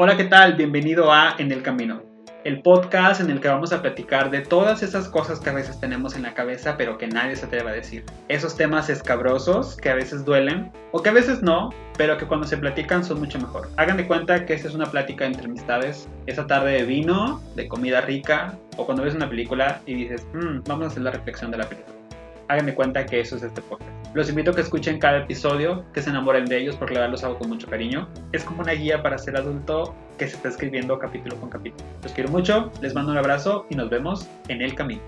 Hola, ¿qué tal? Bienvenido a En el Camino, el podcast en el que vamos a platicar de todas esas cosas que a veces tenemos en la cabeza pero que nadie se atreve a decir. Esos temas escabrosos que a veces duelen o que a veces no, pero que cuando se platican son mucho mejor. Hagan de cuenta que esta es una plática entre amistades, esa tarde de vino, de comida rica o cuando ves una película y dices, "Mm, vamos a hacer la reflexión de la película. Hagan de cuenta que eso es este podcast. Los invito a que escuchen cada episodio, que se enamoren de ellos porque la verdad los hago con mucho cariño. Es como una guía para ser adulto que se está escribiendo capítulo con capítulo. Los quiero mucho, les mando un abrazo y nos vemos en el camino.